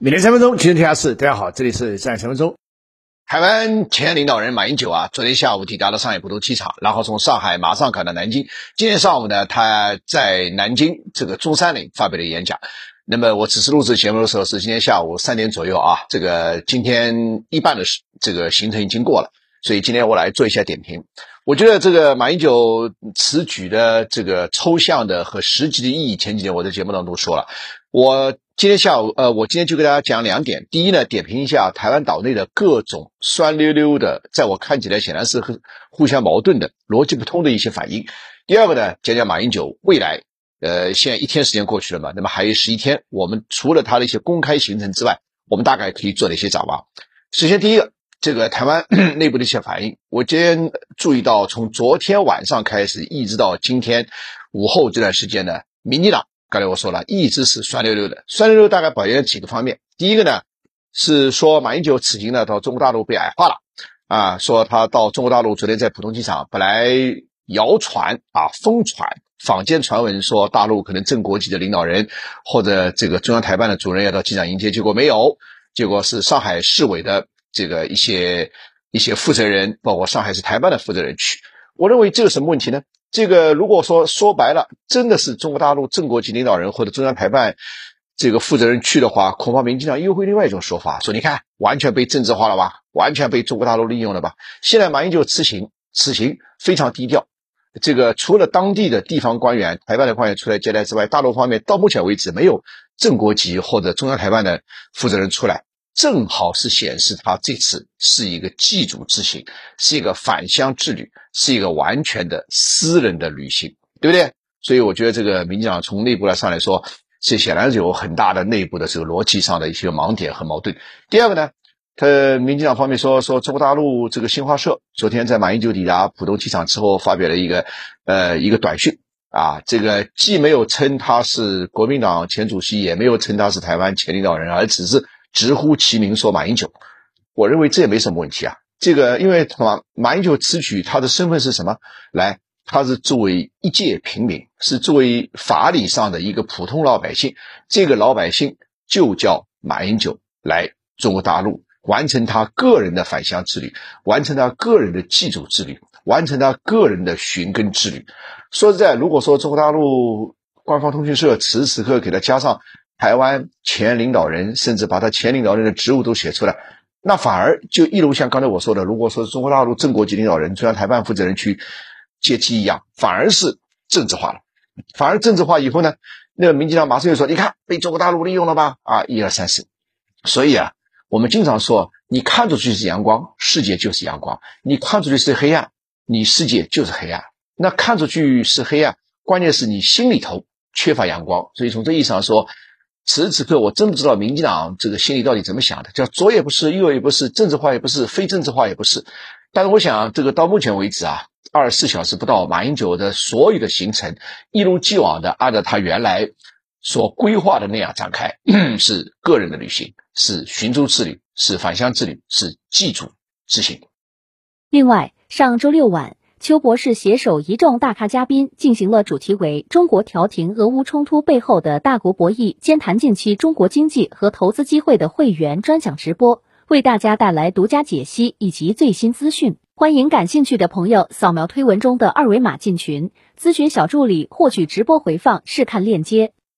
每天三分钟，今天天下事。大家好，这里是三三分钟。台湾前领导人马英九啊，昨天下午抵达了上海浦东机场，然后从上海马上赶到南京。今天上午呢，他在南京这个中山陵发表了演讲。那么我此次录制节目的时候是今天下午三点左右啊，这个今天一半的时这个行程已经过了，所以今天我来做一下点评。我觉得这个马英九此举的这个抽象的和实际的意义，前几天我在节目当中说了，我。今天下午，呃，我今天就给大家讲两点。第一呢，点评一下台湾岛内的各种酸溜溜的，在我看起来显然是互相矛盾的、逻辑不通的一些反应。第二个呢，讲讲马英九未来，呃，现在一天时间过去了嘛，那么还有十一天，我们除了他的一些公开行程之外，我们大概可以做哪些展望？首先，第一个，这个台湾内部的一些反应，我今天注意到，从昨天晚上开始，一直到今天午后这段时间呢，民进党。刚才我说了，一直是酸溜溜的。酸溜溜大概表现几个方面。第一个呢，是说马英九此行呢到中国大陆被矮化了啊，说他到中国大陆昨天在浦东机场，本来谣传啊疯传坊间传闻说大陆可能正国级的领导人或者这个中央台办的主任要到机场迎接，结果没有，结果是上海市委的这个一些一些负责人，包括上海市台办的负责人去。我认为这有什么问题呢？这个如果说说白了，真的是中国大陆正国级领导人或者中央台办这个负责人去的话，恐怕民进党又会另外一种说法，说你看完全被政治化了吧，完全被中国大陆利用了吧。现在马英九此行，此行非常低调，这个除了当地的地方官员、台办的官员出来接待之外，大陆方面到目前为止没有正国级或者中央台办的负责人出来。正好是显示他这次是一个祭祖之行，是一个返乡之旅，是一个完全的私人的旅行，对不对？所以我觉得这个民进党从内部来上来说，这显然是有很大的内部的这个逻辑上的一些盲点和矛盾。第二个呢，他民进党方面说说中国大陆这个新华社昨天在马英九抵达浦东机场之后发表了一个呃一个短讯啊，这个既没有称他是国民党前主席，也没有称他是台湾前领导人，而只是。直呼其名说马英九，我认为这也没什么问题啊。这个因为马马英九此举他的身份是什么？来，他是作为一介平民，是作为法理上的一个普通老百姓。这个老百姓就叫马英九来中国大陆完成他个人的返乡之旅，完成他个人的祭祖之旅，完成他个人的寻根之旅。说实在，如果说中国大陆官方通讯社此时此刻给他加上。台湾前领导人，甚至把他前领导人的职务都写出来，那反而就一如像刚才我说的，如果说中国大陆正国级领导人、中央台办负责人去接机一样，反而是政治化了。反而政治化以后呢，那个民进党马上就说：“你看，被中国大陆利用了吧？”啊，一二三四。所以啊，我们经常说，你看出去是阳光，世界就是阳光；你看出去是黑暗，你世界就是黑暗。那看出去是黑暗，关键是你心里头缺乏阳光。所以从这意义上说。此时此刻，我真不知道民进党这个心里到底怎么想的，叫左也不是，右也不是，政治化也不是，非政治化也不是。但是我想，这个到目前为止啊，二十四小时不到，马英九的所有的行程一如既往的按照他原来所规划的那样展开，是个人的旅行，是寻州之旅，是返乡之旅，是祭祖之行。另外，上周六晚。邱博士携手一众大咖嘉宾，进行了主题为“中国调停俄乌冲突背后的大国博弈，兼谈近期中国经济和投资机会”的会员专享直播，为大家带来独家解析以及最新资讯。欢迎感兴趣的朋友扫描推文中的二维码进群，咨询小助理获取直播回放，试看链接。